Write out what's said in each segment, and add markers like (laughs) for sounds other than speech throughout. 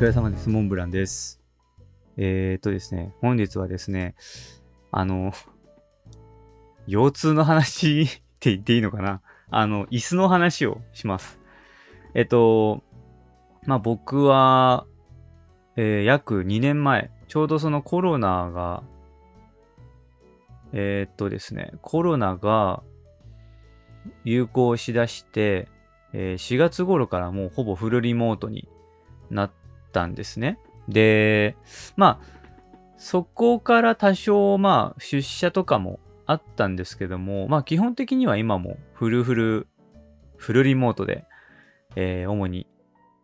疲れ様です。モンブランです。えー、っとですね、本日はですね、あの、腰痛の話 (laughs) って言っていいのかな？あの、椅子の話をします。えっと、まあ、僕は、えー約2年前、ちょうどそのコロナが、えーっとですね、コロナが流行しだして、えー4月頃からもうほぼフルリモートになってたんですね。で、まあ、そこから多少、まあ、出社とかもあったんですけども、まあ、基本的には今もフルフル、フルリモートで、えー主に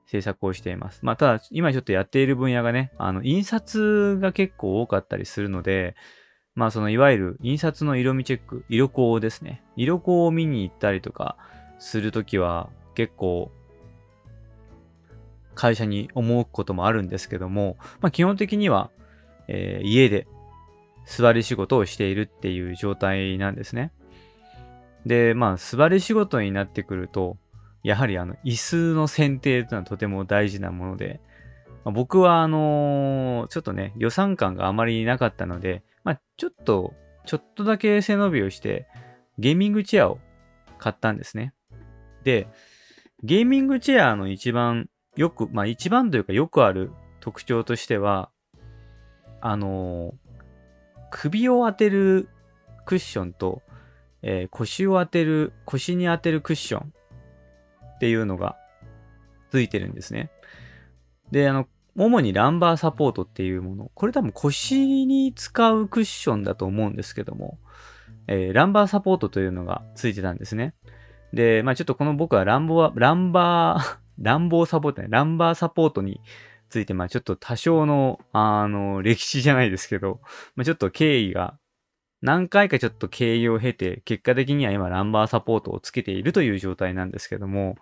制作をしています。まあ、ただ、今ちょっとやっている分野がね、あの、印刷が結構多かったりするので、まあ、その、いわゆる印刷の色味チェック、色光ですね。色光を見に行ったりとかするときは、結構、会社に思うこともあるんですけども、まあ、基本的には、えー家で座り仕事をしているっていう状態なんですね。で、まあ、座り仕事になってくると、やはりあの、椅子の選定というのはとても大事なもので、まあ僕はあのーちょっとね、予算感があまりなかったので、まあ、ちょっと、ちょっとだけ背伸びをして、ゲーミングチェアを買ったんですね。で、ゲーミングチェアの一番よく、まあ一番というかよくある特徴としては、あのー首を当てるクッションと、えー腰を当てる、腰に当てるクッションっていうのがついてるんですね。で、あの、主にランバーサポートっていうもの。これ多分腰に使うクッションだと思うんですけども、えーランバーサポートというのがついてたんですね。で、まあちょっとこの僕はランボは、ランバー、ランボーサポート、ランバーサポートについて、まあちょっと多少の、あの、歴史じゃないですけど、まあちょっと経緯が、何回かちょっと経緯を経て、結果的には今ランバーサポートをつけているという状態なんですけども、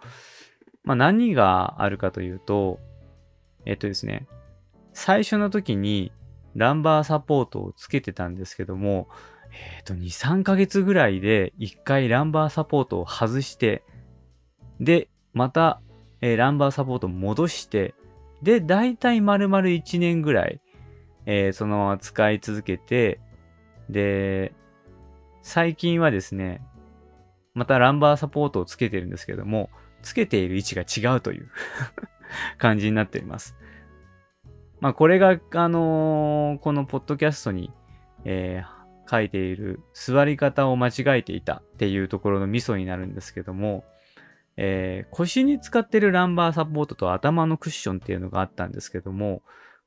まあ何があるかというと、えっとですね、最初の時にランバーサポートをつけてたんですけども、えっと、2、3ヶ月ぐらいで1回ランバーサポートを外して、で、また、えーランバーサポート戻して、で、だいたい丸々1年ぐらい、えーそのまま使い続けて、で、最近はですね、またランバーサポートをつけてるんですけども、つけている位置が違うという (laughs) 感じになっています。まあ、これが、あのーこのポッドキャストに、えー書いている座り方を間違えていたっていうところのミソになるんですけども、えー腰に使ってるランバーサポートと頭のクッションっていうのがあったんですけども、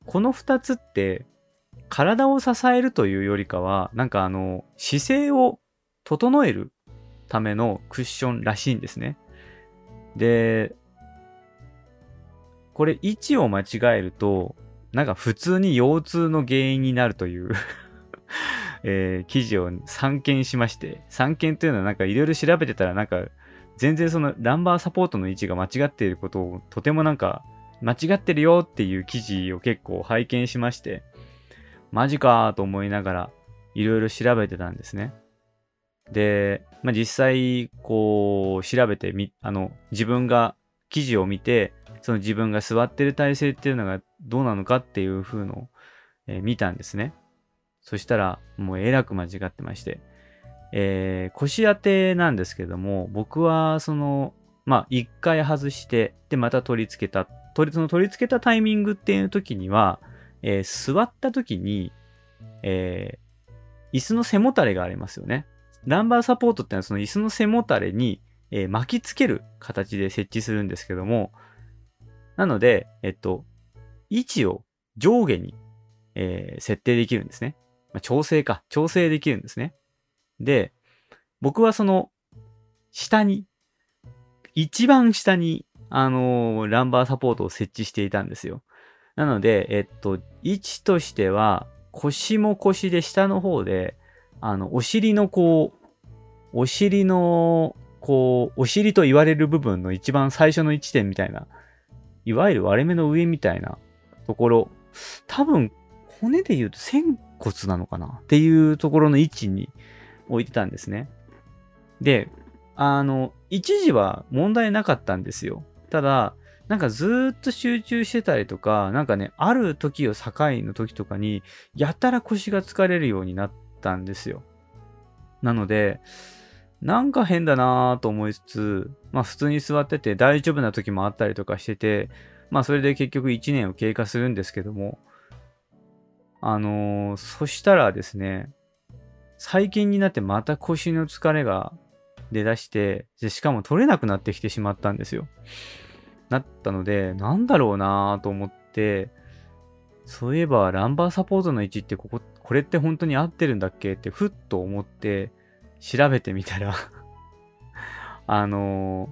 この2つって体を支えるというよりかは、なんかあの、姿勢を整えるためのクッションらしいんですね。で、これ位置を間違えると、なんか普通に腰痛の原因になるという (laughs) えー記事を散見しまして、散見というのはなんかいろいろ調べてたらなんか全然そのランバーサポートの位置が間違っていることをとてもなんか間違ってるよっていう記事を結構拝見しまして、マジかと思いながらいろいろ調べてたんですね。で、まあ、実際こう調べてみ、あの自分が記事を見て、その自分が座ってる体勢っていうのがどうなのかっていう風のを、えー見たんですね。そしたらもうえらく間違ってまして、えー腰当てなんですけども、僕はその、まあ一回外して、でまた取り付けた。取りその取り付けたタイミングっていう時には、えー座った時に、えー椅子の背もたれがありますよね。ランバーサポートってのはその椅子の背もたれに、えー巻きつける形で設置するんですけども、なので、えっと、位置を上下に、えー設定できるんですね。まあ、調整か。調整できるんですね。で、僕はその、下に、一番下に、あのーランバーサポートを設置していたんですよ。なので、えっと、位置としては、腰も腰で下の方で、あの、お尻のこう、お尻の、こう、お尻と言われる部分の一番最初の位置点みたいな、いわゆる割れ目の上みたいなところ、多分、骨で言うと仙骨なのかなっていうところの位置に置いてたんですね。で、あの、一時は問題なかったんですよ。ただ、なんかずーっと集中してたりとか、なんかね、ある時を境の時とかに、やたら腰が疲れるようになったんですよ。なので、なんか変だなぁと思いつつ、まあ普通に座ってて大丈夫な時もあったりとかしてて、まあそれで結局1年を経過するんですけども、あのー、そしたらですね、最近になってまた腰の疲れが出だして、でしかも取れなくなってきてしまったんですよ。なったので、なんだろうなぁと思って、そういえばランバーサポートの位置ってここ、これって本当に合ってるんだっけ？ってふっと思って調べてみたら (laughs) あの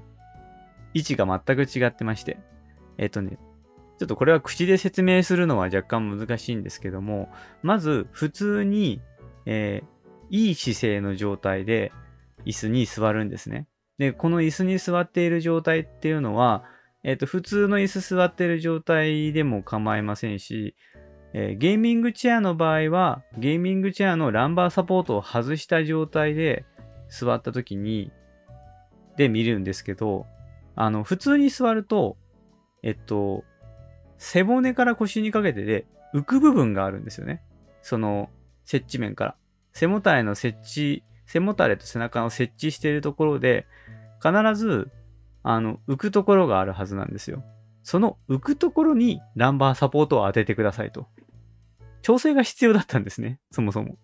ー、位置が全く違ってまして。えっとね、ちょっとこれは口で説明するのは若干難しいんですけども、まず普通に、えー、いい姿勢の状態で椅子に座るんですね。で、この椅子に座っている状態っていうのは、えっ、ー、と、普通の椅子座っている状態でも構いませんし、えー、ゲーミングチェアの場合は、ゲーミングチェアのランバーサポートを外した状態で座った時に、で見るんですけど、あの、普通に座ると、えっと、背骨から腰にかけてで浮く部分があるんですよね。その、接地面から。背もたれの接地、背もたれと背中の接地しているところで、必ずあの、浮くところがあるはずなんですよ。その浮くところにランバーサポートを当ててくださいと。調整が必要だったんですね、そもそも。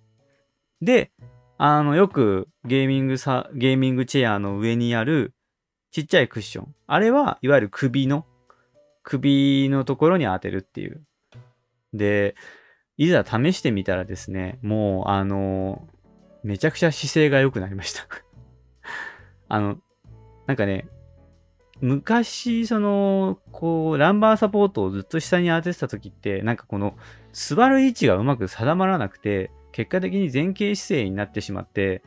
で、あの、よくゲーミングさ、ゲーミングチェアの上にあるちっちゃいクッション。あれはいわゆる首の、首のところに当てるっていう。で、いざ試してみたらですね、もう、あの、めちゃくちゃ姿勢が良くなりました。(laughs) あの、なんかね、昔、その、こう、ランバーサポートをずっと下に当ててた時って、なんかこの、座る位置がうまく定まらなくて、結果的に前傾姿勢になってしまって、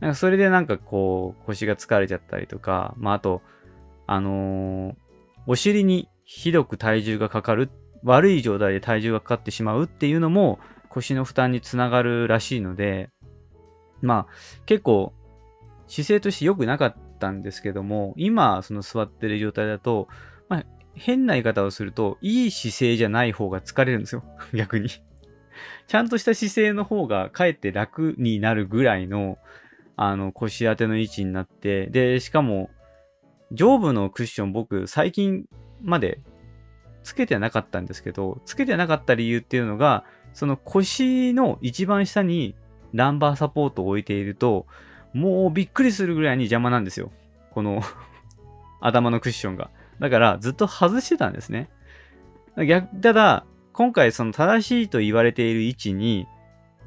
なんかそれでなんかこう、腰が疲れちゃったりとか、まああと、あのー、お尻にひどく体重がかかるっ、悪い状態で体重がかかってしまうっていうのも腰の負担につながるらしいので、まあ結構姿勢として良くなかったんですけども、今、その座ってる状態だと、まあ、変な言い方をすると、いい姿勢じゃない方が疲れるんですよ。(laughs) 逆に。ちゃんとした姿勢の方がかえって楽になるぐらいの、あの、腰当ての位置になって、で、しかも、上部のクッション僕、最近までつけてなかったんですけど、つけてなかった理由っていうのが、その腰の一番下にランバーサポートを置いていると、もうびっくりするぐらいに邪魔なんですよ。この (laughs) 頭のクッションが。だからずっと外してたんですね。逆ただ、今回その正しいと言われている位置に、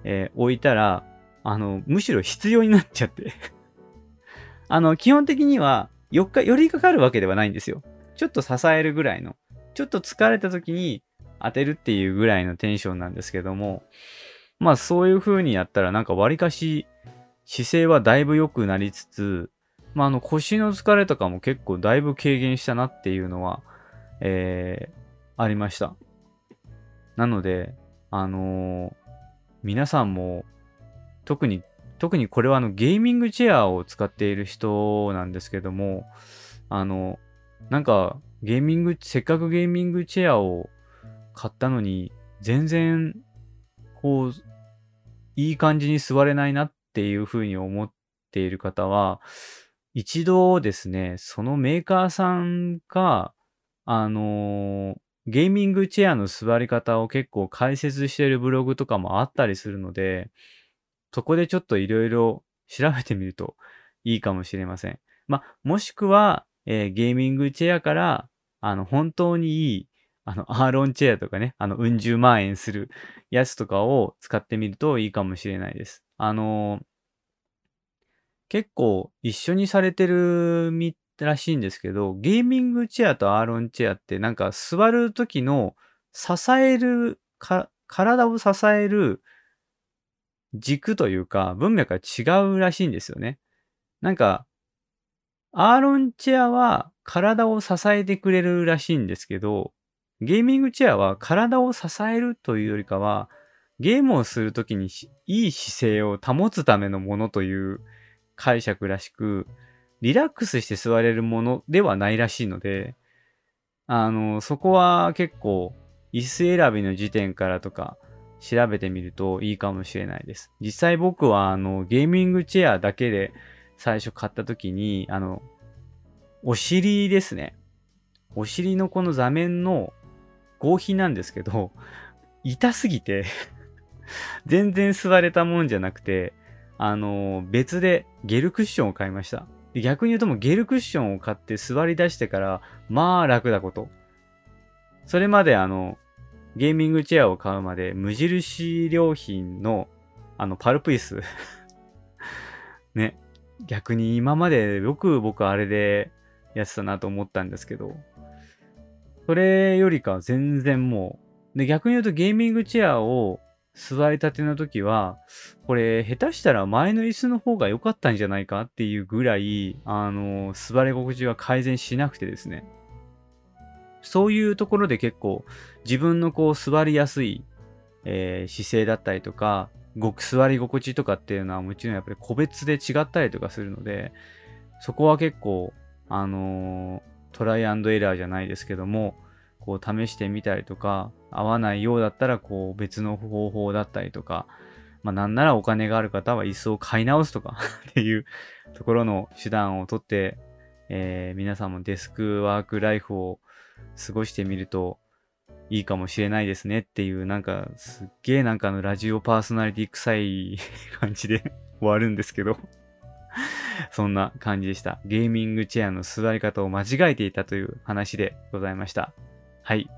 えー、置いたら、あの、むしろ必要になっちゃって (laughs) あの、基本的には、よっか、寄りかかるわけではないんですよ。ちょっと支えるぐらいの。ちょっと疲れた時に当てるっていうぐらいのテンションなんですけども、まあそういう風にやったらなんか割かし姿勢はだいぶ良くなりつつ、まあ、あの腰の疲れとかも結構だいぶ軽減したなっていうのは、えー、ありました。なので、あのー、皆さんも特に、特にこれはあのゲーミングチェアを使っている人なんですけども、あの、なんかゲーミング、せっかくゲーミングチェアを買ったのに、全然、こう、いい感じに座れないなっていうふうに思っている方は、一度ですね、そのメーカーさんが、あのー、ゲーミングチェアの座り方を結構解説しているブログとかもあったりするので、そこでちょっといろいろ調べてみるといいかもしれません。まもしくは、えー、ゲーミングチェアから、あの、本当にいい、あの、アーロンチェアとかね、あの、うん十万円するやつとかを使ってみるといいかもしれないです。あのー、結構一緒にされてるみらしいんですけど、ゲーミングチェアとアーロンチェアってなんか座る時の支えるか、体を支える軸というか文脈が違うらしいんですよね。なんか、アーロンチェアは体を支えてくれるらしいんですけど、ゲーミングチェアは体を支えるというよりかは、ゲームをするときにいい姿勢を保つためのものという解釈らしく、リラックスして座れるものではないらしいので、あの、そこは結構、椅子選びの時点からとか、調べてみるといいかもしれないです。実際僕は、あの、ゲーミングチェアだけで最初買った時に、あの、お尻ですね。お尻のこの座面の合皮なんですけど、痛すぎて (laughs) 全然座れたもんじゃなくて、あの、別でゲルクッションを買いました。逆に言うともうゲルクッションを買って座り出してから、まあ楽だこと。それまであの、ゲーミングチェアを買うまで無印良品のあのパルプイス (laughs) ね。逆に今までよく僕あれでやってたなと思ったんですけど、それよりか全然もう、で逆に言うとゲーミングチェアを座りたての時は、これ下手したら前の椅子の方が良かったんじゃないかっていうぐらい、あの、座り心地は改善しなくてですね。そういうところで結構自分のこう座りやすい、えー、姿勢だったりとか、ごく座り心地とかっていうのはもちろんやっぱり個別で違ったりとかするので、そこは結構、あのー、トライアンドエラーじゃないですけども、こう試してみたりとか、合わないようだったらこう別の方法だったりとか、まあなんならお金がある方は椅子を買い直すとか (laughs) っていうところの手段をとって、えー、皆さんもデスクワークライフを過ごしてみるといいかもしれないですねっていうなんかすっげえなんかのラジオパーソナリティ臭い (laughs) 感じで (laughs) 終わるんですけど (laughs) そんな感じでした。ゲーミングチェアの座り方を間違えていたという話でございました。はい。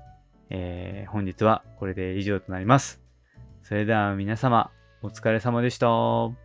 えー、本日はこれで以上となります。それでは皆様、お疲れ様でした。